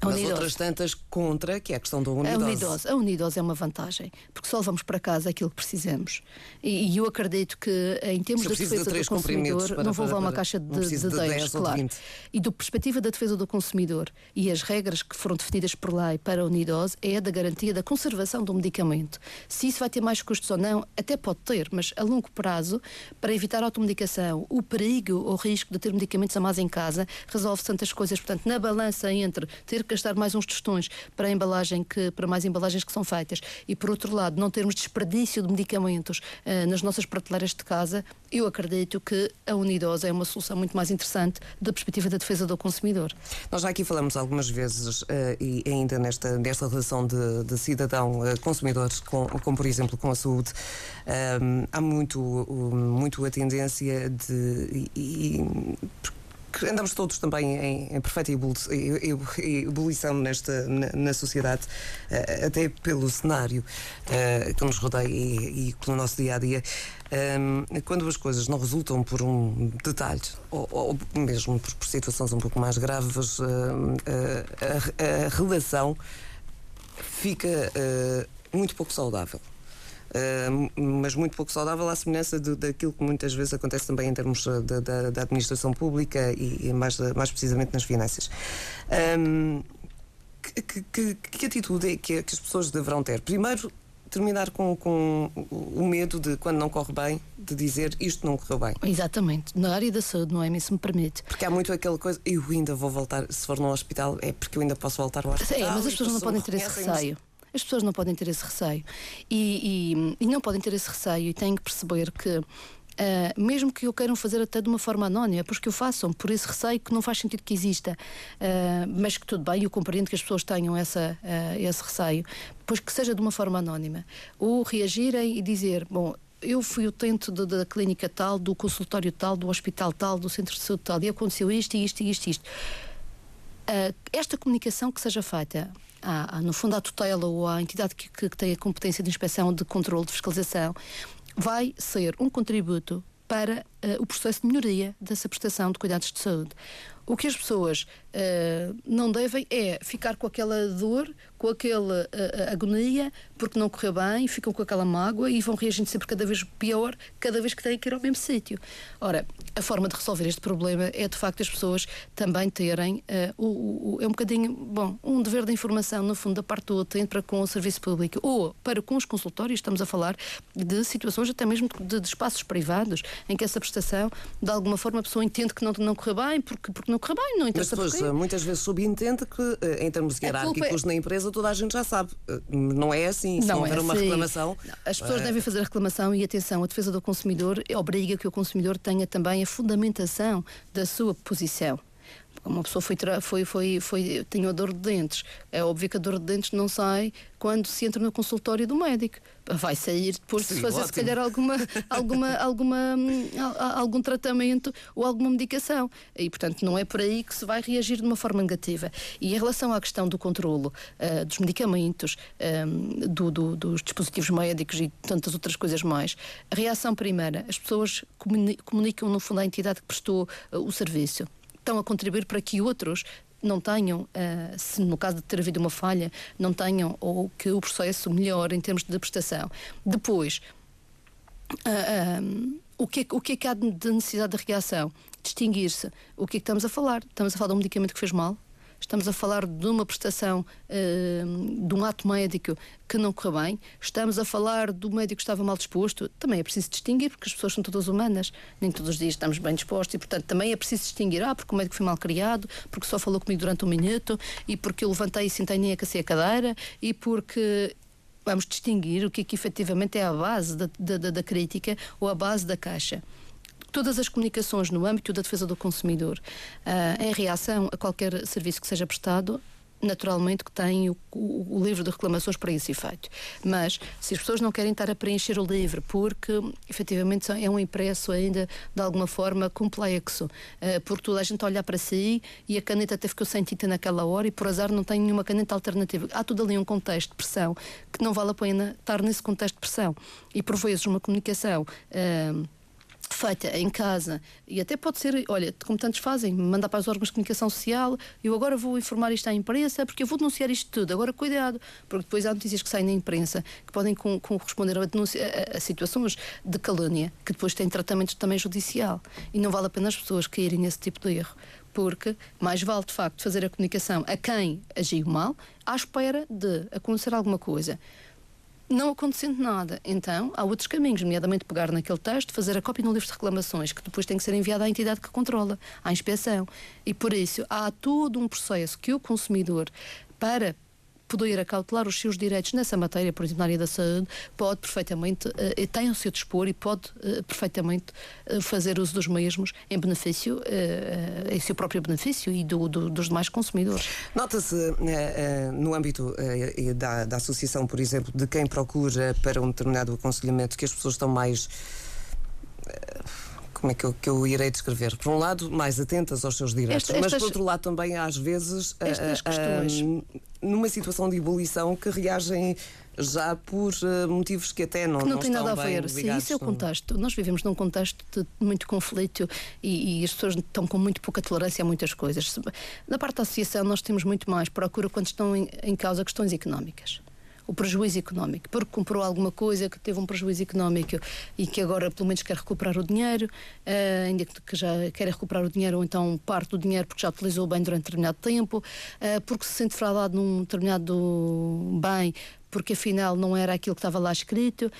a mas outras tantas contra, que é a questão da unidose. A unidose, a é uma vantagem, porque só levamos para casa aquilo que precisamos. E, e eu acredito que, em termos de defesa de do consumidor, para, não vou levar uma caixa de, de, de 10, 10 claro. E do perspectiva da defesa do consumidor e as regras que foram definidas por lei para a unidose é a da garantia da conservação do medicamento. Se isso vai ter mais custos ou não, até pode ter, mas a longo prazo, para evitar a automedicação, o perigo ou risco de ter medicamentos a mais em casa, resolve tantas coisas. Portanto, na balança entre ter gastar mais uns tostões para embalagem que para mais embalagens que são feitas e por outro lado não termos desperdício de medicamentos uh, nas nossas prateleiras de casa, eu acredito que a Unidosa é uma solução muito mais interessante da perspectiva da defesa do consumidor. Nós já aqui falamos algumas vezes uh, e ainda nesta nesta relação de, de cidadão uh, consumidor com, com por exemplo com a saúde há muito muito a tendência de e, que andamos todos também em, em perfeita ebulição nesta, na, na sociedade, uh, até pelo cenário uh, que nos rodeia e, e, pelo nosso dia a dia. Um, ehm, quando as coisas não resultam por um detalhe ou, ou mesmo por, por, situações um pouco mais graves, uh, a, a, relação fica muito pouco saudável. Uh, mas muito pouco saudável à semelhança de, daquilo que muitas vezes acontece também em termos ah, da, administração pública e, e, mais, mais precisamente nas finanças. Um, que, que, que, atitude é que, que, as pessoas deverão ter? Primeiro, terminar com, com o medo de, quando não corre bem, de dizer isto não correu bem. Exatamente. Na área da saúde, não é? Se me permite. Porque há muito aquela coisa, eu ainda vou voltar, se for no hospital, é porque eu ainda posso voltar ao hospital. É, mas as pessoas não podem ter esse receio. As pessoas não podem ter esse receio. E, e, e não podem ter esse receio e têm que perceber que. Uh, mesmo que o queiram fazer até de uma forma anónima, pois que o façam, por esse receio que não faz sentido que exista, uh, mas que tudo bem, eu compreendo que as pessoas tenham essa, uh, esse receio, pois que seja de uma forma anónima. Ou reagirem e dizer, bom, eu fui utente da, da clínica tal, do consultório tal, do hospital tal, do centro de saúde tal, e aconteceu isto, isto, isto, isto. esta comunicação que seja feita à, no fundo, à tutela ou à entidade que, que, que tem a competência de inspeção, de controle, de fiscalização, vai ser um contributo para uh, o processo de melhoria dessa prestação de cuidados de saúde. O que as pessoas uh, não devem é ficar com aquela dor, com aquela uh, agonia, porque não correu bem, ficam com aquela mágoa e vão reagindo sempre cada vez pior, cada vez que têm que ir ao mesmo sítio. Ora, a forma de resolver este problema é de facto as pessoas também terem uh, o, o, é um bocadinho, bom, um dever de informação, no fundo, da parte do utente para com o serviço público ou para com os consultórios, estamos a falar de situações até mesmo de, de espaços privados, em que essa prestação, de alguma forma, a pessoa entende que não, não correu bem, porque, porque não correu bem, não interessa muitas vezes subentende que, eh, em termos hierárquicos é... na empresa, toda a gente já sabe. Eh, não é assim. Se não, houver é uma assim. reclamação. Não. As pessoas é... devem fazer a reclamação e, atenção, a defesa do consumidor obriga que o consumidor tenha também a fundamentação da sua posição uma pessoa foi, foi, foi, foi, tinha dor de dentes. É óbvio que a dor de dentes não sai quando se entra no consultório do médico. Vai sair depois Sim, de fazer, ótimo. se calhar, alguma, alguma, alguma, algum tratamento ou alguma medicação. E, portanto, não é por aí que se vai reagir de uma forma negativa. E em relação à questão do controlo uh, dos medicamentos, um, eh, do, do, dos dispositivos médicos e tantas outras coisas mais, a reação primeira, as pessoas comunicam, no fundo, à entidade que prestou uh, o serviço estão a contribuir para que outros não tenham, uh, se no caso de ter havido uma falha, não tenham ou que o processo melhore em termos de prestação. Depois, uh, ah, um, ah, o, que é, o que é que há de necessidade de reação? Distinguir-se. O que é que estamos a falar? Estamos a falar de um medicamento que fez mal? Estamos a falar de uma prestação, uh, de um ato médico que não correu bem, estamos a falar do médico que estava mal disposto, também é preciso distinguir, porque as pessoas são todas humanas, nem todos os dias estamos bem dispostos e, portanto, também é preciso distinguir, ah, porque o médico foi mal criado, porque só falou comigo durante um minuto e porque eu levantei e sentei nem a a cadeira e porque vamos distinguir o que é que efetivamente é a base da, da, da crítica ou a base da caixa todas as comunicações no âmbito da defesa do consumidor, uh, em reação a qualquer serviço que seja prestado, naturalmente que tem o, o, o, livro de reclamações para esse efeito. Mas se as pessoas não querem estar a preencher o livro, porque efetivamente é um impresso ainda de alguma forma complexo, uh, porque toda a gente olha para si e a caneta até ficou sem tinta naquela hora e por azar não tem nenhuma caneta alternativa. Há tudo ali um contexto de pressão que não vale a pena estar nesse contexto de pressão. E por vezes uma comunicação. Uh, feita em casa e até pode ser, olha, como tantos fazem, mandar para os órgãos de comunicação social, eu agora vou informar isto à imprensa porque eu vou denunciar isto tudo. Agora cuidado, porque depois há notícias que saem na imprensa que podem com, com corresponder a, a, a, situações de calúnia que depois têm tratamento também judicial e não vale a pena as pessoas caírem nesse tipo de erro. Porque mais vale de facto fazer a comunicação a quem agiu mal, à espera de acontecer alguma coisa não acontecendo nada, então há outros caminhos, nomeadamente pegar naquele texto, fazer a cópia no livro de reclamações, que depois tem que ser enviada à entidade que controla, à inspeção. E por isso há todo um processo que o consumidor, para poder acautelar os seus direitos nessa matéria, por exemplo, na área da saúde, pode perfeitamente, uh, tem ao seu dispor e pode uh, perfeitamente uh, fazer uso dos mesmos em benefício, em seu próprio benefício e do, do, dos demais consumidores. Nota-se no âmbito da, da associação, por exemplo, de quem procura para um determinado aconselhamento que as pessoas estão mais como é que eu, que eu irei descrever? Por um lado, mais atentas aos seus direitos, estas, mas por outro lado também às vezes estas questões. numa situação de ebulição que reagem já por uh, motivos que até não, que não, não tem nada a ver. Sim, isso é o contexto. Nós vivemos num contexto de muito conflito e, e, as pessoas estão com muito pouca tolerância a muitas coisas. Na parte da associação, nós temos muito mais procura quando estão em, em causa questões económicas o prejuízo económico, porque comprou alguma coisa que teve um prejuízo económico e que agora pelo menos quer recuperar o dinheiro, uh, ainda que já quer recuperar o dinheiro ou então parte do dinheiro porque já utilizou bem durante determinado tempo, uh, porque se sente fraudado num determinado bem porque afinal não era aquilo que estava lá escrito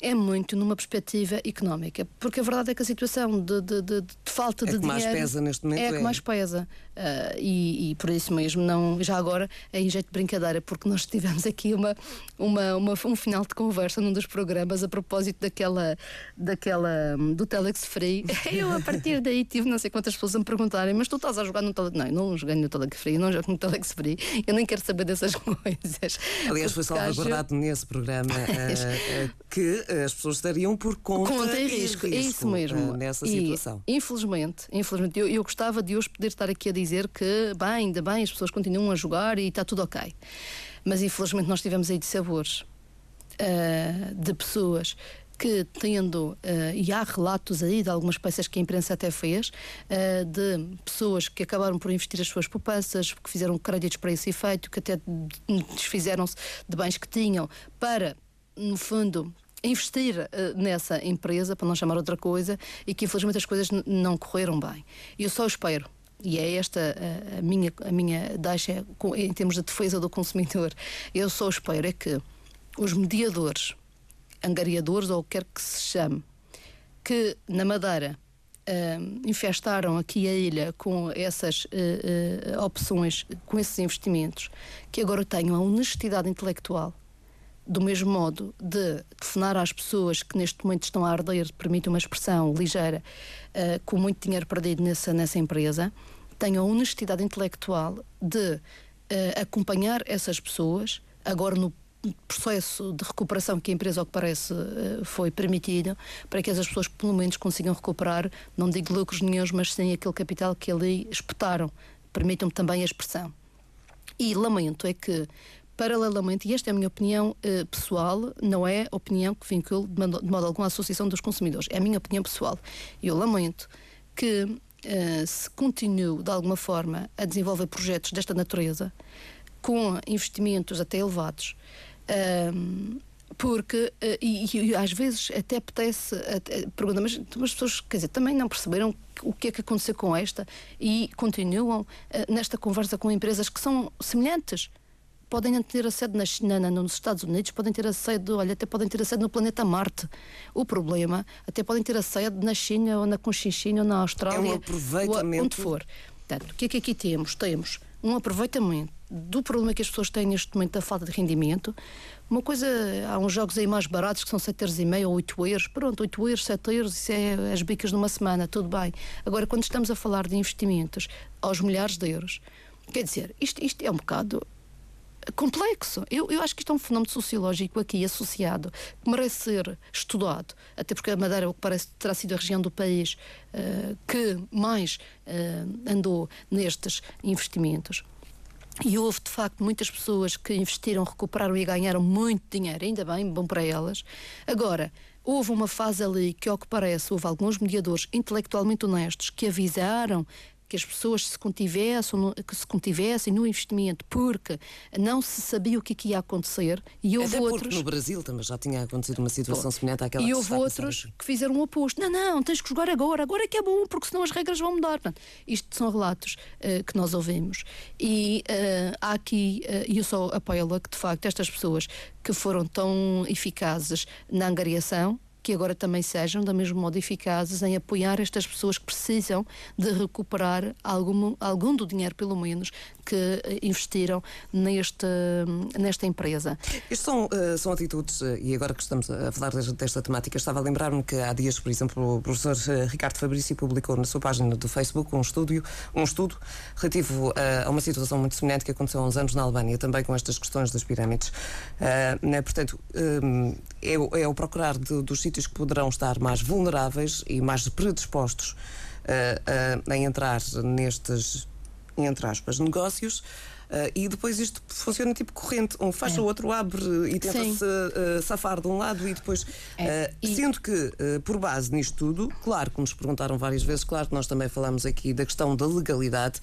é muito numa perspectiva económica, porque a verdade é que a situação de, de, de, de falta é de que dinheiro mais pesa neste momento é a que é. mais pesa. Uh, e, e, por isso mesmo não já agora é em jeito de brincadeira porque nós tivemos aqui uma, uma, uma, um final de conversa num dos programas a propósito daquela daquela do Telex Free. Eu a partir daí tive não sei quantas pessoas a me perguntarem mas tu estás a jogar no Telex não, não joguei no Telex Free não jogo no Telex Free. Eu nem quero saber dessas coisas. Aliás foi salvaguardado acho... nesse programa uh, que as pessoas estariam por conta, conta e risco. risco. É isso mesmo. Uh, nessa e, situação. Infelizmente, infelizmente eu, eu, gostava de hoje poder estar aqui a dizer que, bem, ainda bem, as pessoas continuam a jogar e está tudo ok. Mas infelizmente nós tivemos aí de sabores uh, de pessoas que tendo, uh, e há relatos aí de algumas peças que a imprensa até fez, uh, de pessoas que acabaram por investir as suas poupanças, que fizeram créditos para esse efeito, que até desfizeram-se de bens que tinham para, no fundo, investir uh, nessa empresa, para não chamar outra coisa, e que infelizmente as coisas não correram bem. Eu só espero e é esta a, a minha, a minha deixa em termos de defesa do consumidor. Eu só espero é que os mediadores angariadores, ou o que quer que se chame, que na Madeira uh, infestaram aqui a ilha com essas uh, uh, opções, com esses investimentos, que agora tenham a honestidade intelectual, do mesmo modo de telefonar às pessoas que neste momento estão a arder, permite uma expressão ligeira, com muito dinheiro perdido nessa, nessa empresa, tenham a honestidade intelectual de acompanhar essas pessoas, agora no processo de recuperação que a empresa, ao que parece, eh, foi permitido, para que as pessoas pelo menos consigam recuperar, não digo lucros nenhums, mas sim aquele capital que ali espetaram. Permitam-me também a expressão. E lamento é que, paralelamente, e esta é a minha opinião eh, pessoal, não é opinião que vinculo de modo, de modo algum à Associação dos Consumidores, é a minha opinião pessoal. E eu lamento que eh, se continue, de alguma forma, a desenvolver projetos desta natureza, com investimentos até elevados, um, porque, uh, e, e, às vezes até apetece até, perguntar, mas, as pessoas, quer dizer, também não perceberam o que é que aconteceu com esta e continuam uh, nesta conversa com empresas que são semelhantes. Podem ter a sede na China, nos Estados Unidos, podem ter a sede, olha, até podem ter a sede no planeta Marte. O problema, até podem ter a sede na China ou na Conchinchina ou na Austrália. É um aproveitamento. Onde for. Portanto, o que é que aqui temos? Temos um aproveitamento do problema que as pessoas têm neste momento da falta de rendimento. Uma coisa, há uns jogos aí mais baratos que são 7 euros e meio ou 8 euros. Pronto, 8 euros, 7 euros, isso é as bicas numa semana, tudo bem. Agora, quando estamos a falar de investimentos aos milhares de euros, quer dizer, isto, isto é um bocado complexo. Eu, eu acho que isto é um fenómeno sociológico aqui associado que merece ser estudado, até porque a Madeira, o que parece, terá sido a região do país uh, que mais uh, andou nestes investimentos. E houve, de facto, muitas pessoas que investiram, recuperaram e ganharam muito dinheiro, ainda bem, bom para elas. Agora, houve uma fase ali que, ao que parece, houve alguns mediadores intelectualmente honestos que avisaram que as pessoas se contivessem, que se contivessem no investimento porque não se sabia o que, é que ia acontecer e houve Até outros no Brasil também já tinha acontecido uma situação semelhante àquela e houve outros que fizeram o oposto. Não não tens que jogar agora agora é que é bom porque senão as regras vão mudar. Portanto, isto são relatos uh, que nós ouvimos. E uh, há aqui uh, e eu só apoio a que de facto estas pessoas que foram tão eficazes na angariação que agora também sejam da mesmo modo eficazes em apoiar estas pessoas que precisam de recuperar algum, algum do dinheiro, pelo menos, que eh, investiram neste, nesta empresa. Isto são, uh, são atitudes, uh, e agora que estamos a falar desta, temática, estava a lembrar-me que há dias, por exemplo, o professor uh, Ricardo Fabrício publicou na sua página do Facebook um, estúdio, um estudo relativo a uma situação muito semelhante que aconteceu há uns anos na Albânia, também com estas questões das pirâmides. Né, portanto, é, é o procurar de, dos sítios que poderão estar mais vulneráveis e mais predispostos a entrar nestes entre aspas, negócios. Uh, e depois isto funciona tipo corrente. Um fecha, é. o outro abre e tenta-se uh, safar de um lado e depois. É. Uh, e... Sendo que, por base nisto tudo, claro que nos perguntaram várias vezes, claro que nós também falamos aqui da questão da legalidade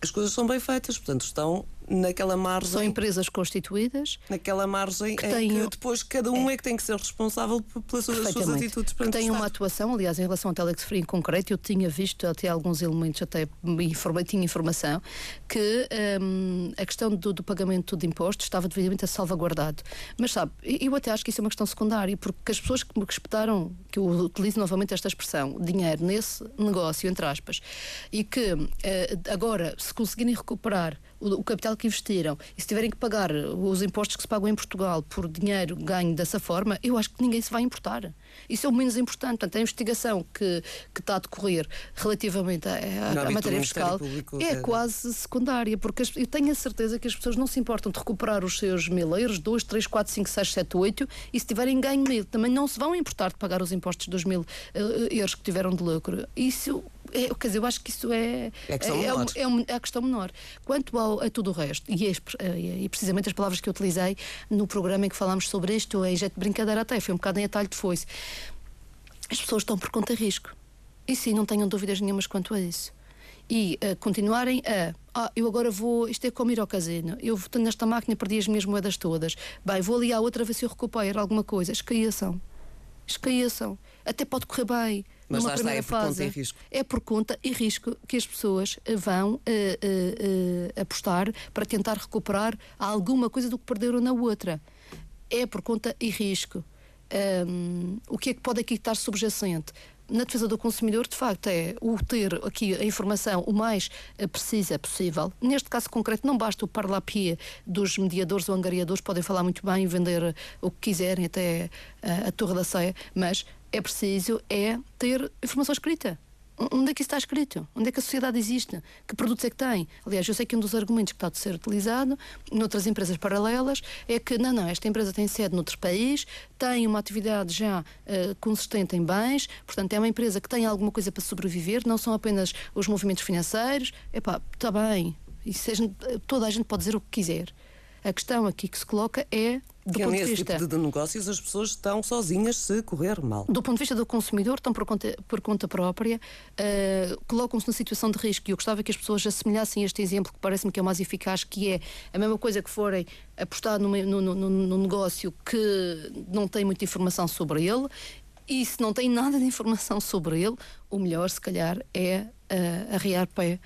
as coisas são bem feitas, portanto estão naquela margem. São empresas constituídas. Naquela margem que, têm, que depois cada um é, é, que tem que ser responsável pelas suas, suas atitudes. Que tem uma atuação, aliás, em relação ao Telex Free em concreto, eu tinha visto até alguns elementos, até informa, tinha informação, que um, a questão do, do, pagamento de impostos estava devidamente salvaguardado. Mas sabe, eu até acho que isso é uma questão secundária, porque as pessoas que, que espetaram, que eu utilizo novamente esta expressão, dinheiro nesse negócio, entre aspas, e que uh, agora, se conseguirem recuperar o, o, capital que investiram e se tiverem que pagar os impostos que se pagam em Portugal por dinheiro ganho dessa forma, eu acho que ninguém se vai importar. Isso é o menos importante. Portanto, a investigação que, que está a decorrer relativamente à, matéria fiscal é quase secundária, porque as, eu tenho a certeza que as pessoas não se importam de recuperar os seus mil euros, 2, 3, 4, 5, 6, 7, 8, e se tiverem ganho mil, também não se vão importar de pagar os impostos dos mil uh, euros que tiveram de lucro. Isso é, quer dizer, eu acho que isso é, é, a, questão é, menor. é, é a questão menor. Quanto ao, a tudo o resto, e, e, precisamente as palavras que eu utilizei no programa em que falámos sobre isto, em jeito de brincadeira até, foi um bocado em atalho de foice. As pessoas estão por conta de risco. E sim, não tenham dúvidas nenhumas quanto a isso. E uh, continuarem a. Ah, eu agora vou. Isto é como ir ao casino. Eu vou nesta máquina perdi as minhas moedas todas. Bem, vou ali à outra ver se eu recupero alguma coisa. Escaíação. Escaíação. Até pode correr bem. Mas numa lá está, é por fase. conta e risco. É por conta e risco que as pessoas vão uh, uh, apostar para tentar recuperar alguma coisa do que perderam na outra. É por conta e risco. Um, o que é que pode aqui estar subjacente? na defesa do consumidor, de facto, é o ter aqui a informação o mais eh, precisa possível. Neste caso concreto, não basta o parlapia dos mediadores ou angariadores, podem falar muito bem e vender o que quiserem, até a, eh, a Torre da Ceia, mas é preciso é ter informação escrita. Onde é que isso está escrito? Onde é que a sociedade existe? Que produtos é que tem? Aliás, eu sei que um dos argumentos que está a ser utilizado noutras empresas paralelas é que, não, não, esta empresa tem sede noutro país, tem uma atividade já uh, consistente em bens, portanto, é uma empresa que tem alguma coisa para sobreviver, não são apenas os movimentos financeiros. Epá, está bem. Isso, toda a gente pode dizer o que quiser. A questão aqui que se coloca é do que ponto nesse de vista tipo de negócios as pessoas estão sozinhas se correr mal. Do ponto de vista do consumidor, estão por conta, por conta própria, uh, colocam-se na situação de risco. E eu gostava que as pessoas assemelhassem este exemplo, que parece-me que é o mais eficaz, que é a mesma coisa que forem apostar num no, no, no, no, negócio que não tem muita informação sobre ele. E se não tem nada de informação sobre ele, o melhor, se calhar, é uh, arrear pé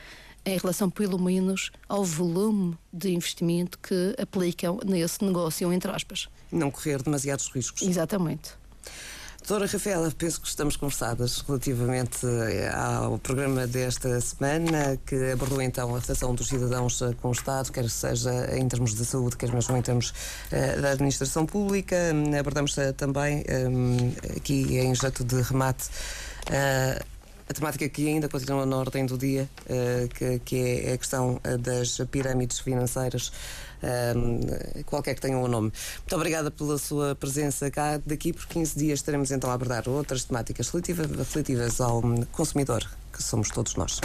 em relação, pelo menos, ao volume de investimento que aplicam nesse negócio, entre aspas. Não correr demasiados riscos. Exatamente. Doutora Rafaela, penso que estamos conversadas relativamente eh, ao programa desta semana, que abordou então a relação dos cidadãos eh, com o Estado, quer seja em termos de saúde, quer mesmo em termos uh, da administração pública. Abordamos uh, também, um, aqui em jeito de remate, uh, a temática que ainda continua na ordem do dia, uh, que, que, é a questão uh, das pirâmides financeiras, uh, qualquer que tenha o um nome. Muito obrigada pela sua presença cá. Daqui por 15 dias estaremos então a abordar outras temáticas relativas, relativas ao consumidor, que somos todos nós.